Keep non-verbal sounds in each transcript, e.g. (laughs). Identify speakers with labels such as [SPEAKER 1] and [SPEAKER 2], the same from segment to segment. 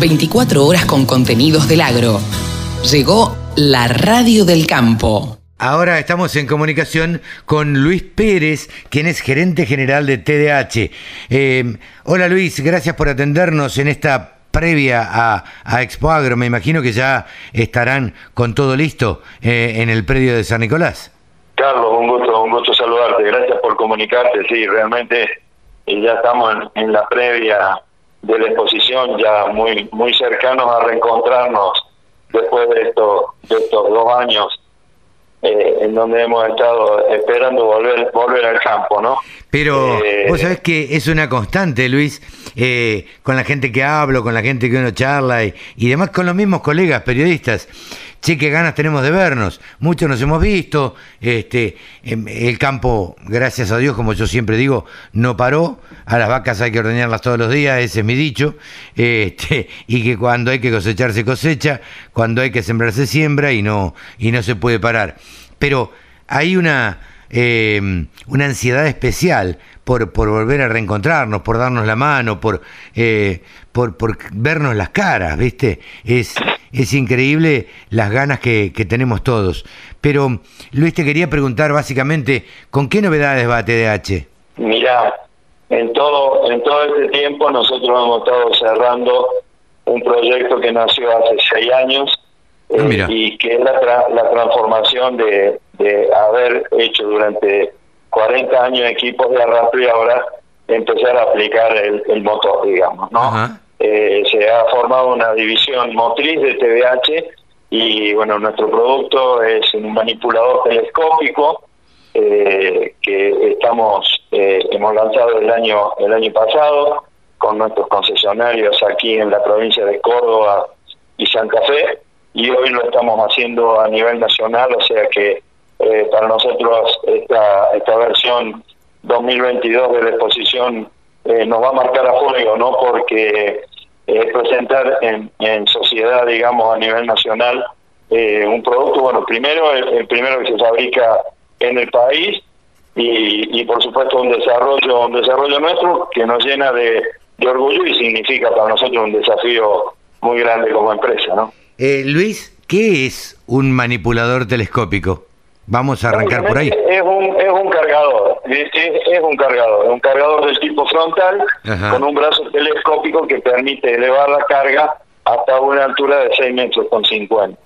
[SPEAKER 1] 24 horas con contenidos del agro. Llegó la radio del campo.
[SPEAKER 2] Ahora estamos en comunicación con Luis Pérez, quien es gerente general de TDH. Eh, hola Luis, gracias por atendernos en esta previa a, a, Expo Agro. Me imagino que ya estarán con todo listo eh, en el predio de San Nicolás.
[SPEAKER 3] Carlos, un gusto, un gusto saludarte. Gracias por comunicarte. Sí, realmente eh, ya estamos en, en la previa de la exposición, ya muy muy cercanos a reencontrarnos después de estos de estos dos años eh, en donde hemos estado esperando volver volver al campo, ¿no?
[SPEAKER 2] Pero eh, vos sabés que es una constante, Luis, eh, con la gente que hablo, con la gente que uno charla y, y demás, con los mismos colegas periodistas. Che, qué ganas tenemos de vernos. Muchos nos hemos visto. Este, em, el campo, gracias a Dios, como yo siempre digo, no paró. A las vacas hay que ordeñarlas todos los días, ese es mi dicho. Este, y que cuando hay que cosechar se cosecha, cuando hay que sembrar se siembra y no, y no se puede parar. Pero hay una, eh, una ansiedad especial por, por volver a reencontrarnos, por darnos la mano, por, eh, por, por vernos las caras, ¿viste? Es, es increíble las ganas que, que, tenemos todos. Pero, Luis, te quería preguntar básicamente, ¿con qué novedades va TDH?
[SPEAKER 3] Mira, en todo, en todo este tiempo nosotros hemos estado cerrando un proyecto que nació hace seis años eh, y que es la, tra la transformación de, de haber hecho durante 40 años equipos de arrastre y ahora empezar a aplicar el, el motor, digamos, ¿no? Eh, se ha formado una división motriz de TVH y bueno, nuestro producto es un manipulador telescópico eh, que estamos eh, hemos lanzado el año el año pasado con nuestros concesionarios aquí en la provincia de Córdoba y Santa Fe y hoy lo estamos haciendo a nivel nacional, o sea que eh, para nosotros esta esta versión 2022 de la exposición eh, nos va a marcar a fuego, ¿no? Porque eh, presentar en, en, sociedad, digamos, a nivel nacional eh, un producto, bueno, primero, el, el, primero que se fabrica en el país y, y, por supuesto un desarrollo, un desarrollo nuestro que nos llena de, de orgullo y significa para nosotros un desafío muy grande como empresa, ¿no?
[SPEAKER 2] Eh, Luis, ¿qué es un manipulador telescópico? Vamos a arrancar por ahí.
[SPEAKER 3] Es un, es un cargador, es, es, un cargador, es un cargador del tipo frontal Ajá. con un brazo telescópico que permite elevar la carga hasta una altura de 6 metros con 50.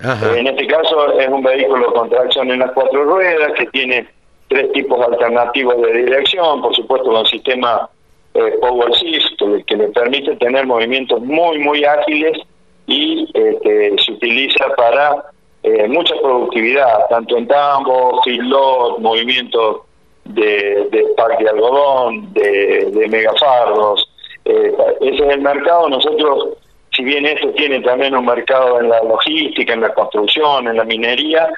[SPEAKER 3] Ajá. En este caso es un vehículo con tracción en las cuatro ruedas que tiene tres tipos alternativos de dirección, por supuesto con sistema eh, Power Shift que, que, le permite tener movimientos muy muy ágiles y este, se utiliza para eh, mucha productividad, tanto en tambo, feedlot, movimientos de, de pack de algodón, de, de megafardos. Eh, ese es el mercado. Nosotros, si bien esto tiene también un mercado en la logística, en la construcción, en la minería,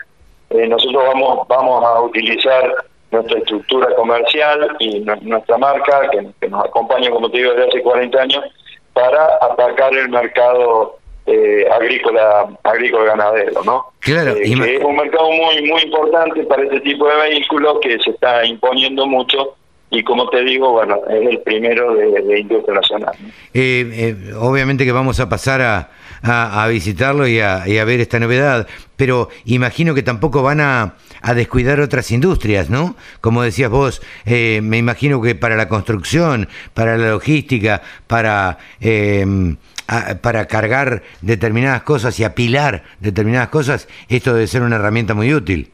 [SPEAKER 3] eh, nosotros vamos, vamos a utilizar nuestra estructura comercial y nuestra marca, que, que nos acompaña, como te digo, desde hace 40 años, para atacar el mercado eh, agrícola agrícola ganadero no
[SPEAKER 2] claro
[SPEAKER 3] eh, que es un mercado muy muy importante para este tipo de vehículos que se está imponiendo mucho y como te digo bueno es el primero de, de industria nacional
[SPEAKER 2] eh, eh, obviamente que vamos a pasar a, a, a visitarlo y a, y a, ver esta novedad pero imagino que tampoco van a, a descuidar otras industrias no como decías vos eh, me imagino que para la construcción para la logística para eh, a, para cargar determinadas cosas y apilar determinadas cosas, esto debe ser una herramienta muy útil.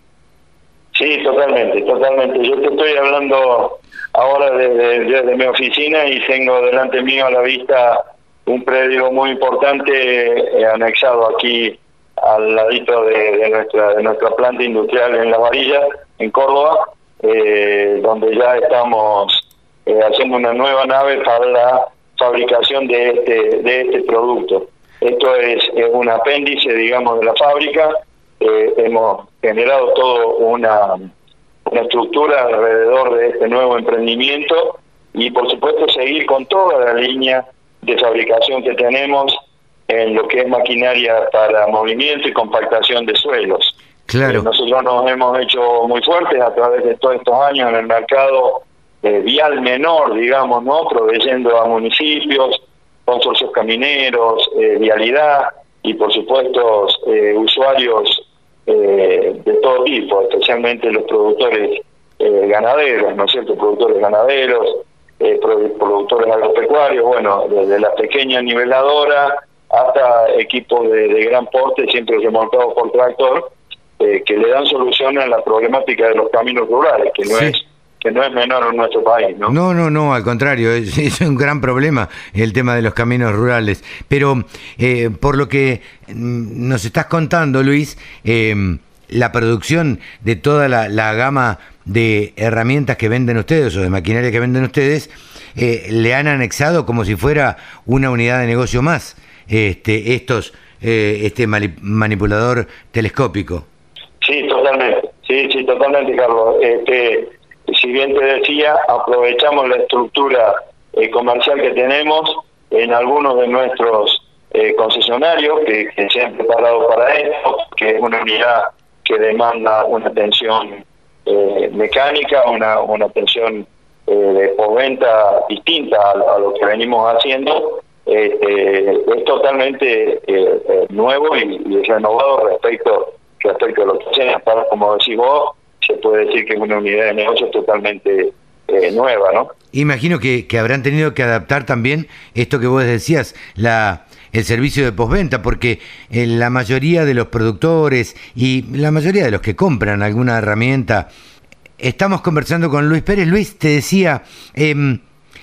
[SPEAKER 3] Sí, totalmente, totalmente. Yo te estoy hablando ahora desde, desde mi oficina y tengo delante mío a la vista un predio muy importante eh, anexado aquí al ladito de, nuestra de nuestra planta industrial en La Varilla, en Córdoba, eh, donde ya estamos eh, haciendo una nueva nave para la fabricación de este, de este producto. Esto es, es un apéndice, digamos, de la fábrica. Eh, hemos generado toda una, una estructura alrededor de este nuevo emprendimiento y, por supuesto, seguir con toda la línea de fabricación que tenemos en lo que es maquinaria para movimiento y compactación de suelos.
[SPEAKER 2] Claro.
[SPEAKER 3] Eh, nosotros nos hemos hecho muy fuertes a través de todos estos años en el mercado eh, vial menor, digamos, ¿no? Proveyendo a municipios consorcios camineros, vialidad y por supuesto usuarios de todo tipo, especialmente los productores ganaderos, ¿no es cierto? Productores ganaderos, productores agropecuarios, bueno, desde la pequeña niveladora hasta equipos de, gran porte, siempre remontados por tractor, eh, que le dan solución a la problemática de los caminos rurales, que no es que no es menor en nuestro país, ¿no? No,
[SPEAKER 2] no, no, al contrario, (laughs) es, un gran problema el tema de los caminos rurales. Pero eh, por lo que mm, nos estás contando, Luis, eh, la producción de toda la, la, gama de herramientas que venden ustedes o de maquinaria que venden ustedes, le han anexado como si fuera una unidad de negocio más este, estos, eh, este manipulador telescópico.
[SPEAKER 3] Sí, totalmente, sí, sí, totalmente, Carlos. Este, si bien te decía, aprovechamos la estructura eh, comercial que tenemos en algunos de nuestros eh, concesionarios que, se han preparado para esto, que es una unidad que demanda una atención mecánica, una, una atención de postventa distinta a, lo que venimos haciendo este, es totalmente eh, eh, nuevo y, renovado respecto, respecto a lo que. Para, como decís vos, se puede decir que es una unidad de negocio totalmente eh, nueva, ¿no?
[SPEAKER 2] Imagino que, habrán tenido que adaptar también esto que vos decías, la el servicio de postventa, porque la mayoría de los productores y la mayoría de los que compran alguna herramienta, estamos conversando con Luis Pérez. Luis, te decía, eh,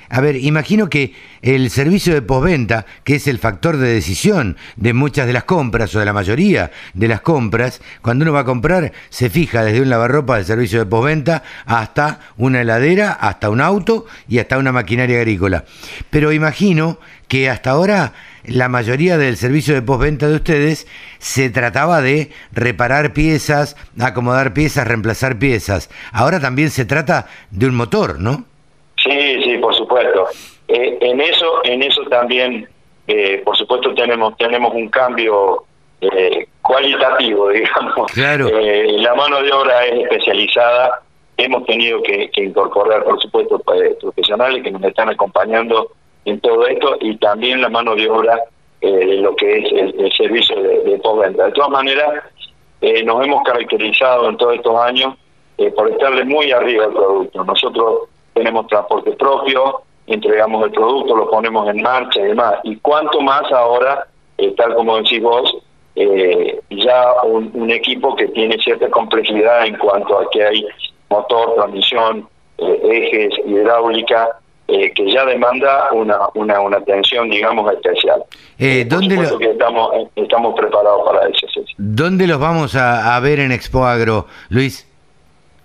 [SPEAKER 2] a ver, imagino que el servicio de postventa, que es el factor de decisión de muchas de las compras o de la mayoría de las compras, cuando uno va a comprar se fija desde un lavarropa del servicio de postventa hasta una heladera, hasta un auto y hasta una maquinaria agrícola. Pero imagino que hasta ahora la mayoría del servicio de postventa de ustedes se trataba de reparar piezas, acomodar piezas, reemplazar piezas. Ahora también se trata de un motor, ¿no?
[SPEAKER 3] Sí, por supuesto. Eh, en eso, en eso también, eh, por supuesto, tenemos tenemos un cambio eh, cualitativo, (laughs) digamos.
[SPEAKER 2] Claro.
[SPEAKER 3] la mano de obra es especializada. Hemos tenido que, incorporar, por supuesto, profesionales que nos están acompañando en todo esto y también la mano de obra de lo que es el, servicio de, de postventa. De todas maneras, nos hemos caracterizado en todos estos años por estarle muy arriba al producto. Nosotros tenemos transporte propio, entregamos el producto, lo ponemos en marcha y demás. Y cuanto más ahora, eh, tal como decís vos, eh, ya un, equipo que tiene cierta complejidad en cuanto a que hay motor, transmisión, eh, ejes, hidráulica, que ya demanda una, una, una atención, digamos, especial.
[SPEAKER 2] ¿dónde
[SPEAKER 3] que estamos, estamos preparados para eso.
[SPEAKER 2] ¿Dónde los vamos a, a ver en Expo Agro, Luis?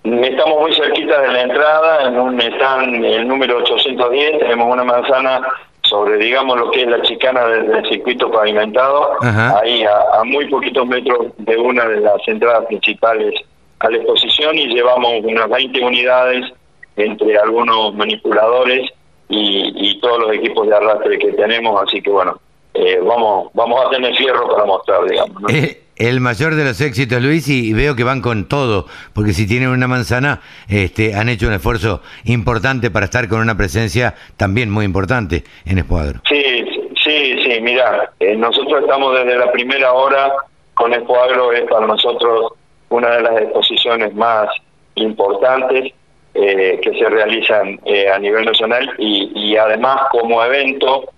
[SPEAKER 3] Estamos muy cerquita de la entrada, en un están el número 810, tenemos una manzana sobre, digamos, lo que es la chicana del, circuito pavimentado, ahí a, muy poquitos metros de una de las entradas principales a la exposición y llevamos unas 20 unidades entre algunos manipuladores y, todos los equipos de arrastre que tenemos, así que bueno, eh, vamos vamos a tener fierro para mostrar, digamos. ¿no?
[SPEAKER 2] Eh, el mayor de los éxitos, Luis, y veo que van con todo, porque si tienen una manzana, este, han hecho un esfuerzo importante para estar con una presencia también muy importante en Escuadro.
[SPEAKER 3] Sí, sí, sí, mira, eh, nosotros estamos desde la primera hora con Escuadro, es para nosotros una de las exposiciones más importantes eh, que se realizan eh, a nivel nacional y, y además como evento,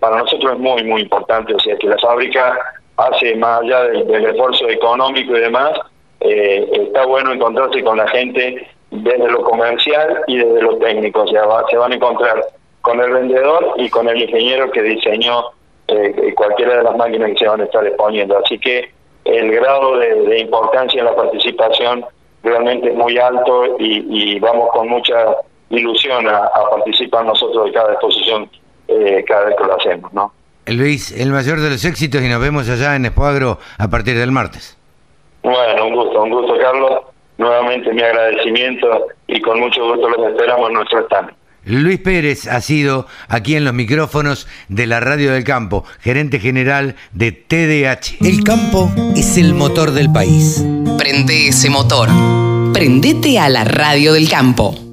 [SPEAKER 3] para nosotros es muy, muy importante, o sea, que la fábrica hace más allá del, esfuerzo económico y demás, eh, está bueno encontrarse con la gente desde lo comercial y desde lo técnico, o sea, se van a encontrar con el vendedor y con el ingeniero que diseñó eh, cualquiera de las máquinas que se van a estar exponiendo. Así que el grado de, importancia en la participación realmente es muy alto y, vamos con mucha ilusión a, participar nosotros de cada exposición eh, cada vez que lo hacemos, ¿no?
[SPEAKER 2] Luis, el mayor de los éxitos y nos vemos allá en Espoagro a partir del martes.
[SPEAKER 3] Bueno, un gusto, un gusto, Carlos. Nuevamente mi agradecimiento y con mucho gusto los esperamos en nuestro stand.
[SPEAKER 2] Luis Pérez ha sido aquí en los micrófonos de la Radio del Campo, gerente general de TDH.
[SPEAKER 1] El campo es el motor del país. Prende ese motor. Prendete a la Radio del Campo.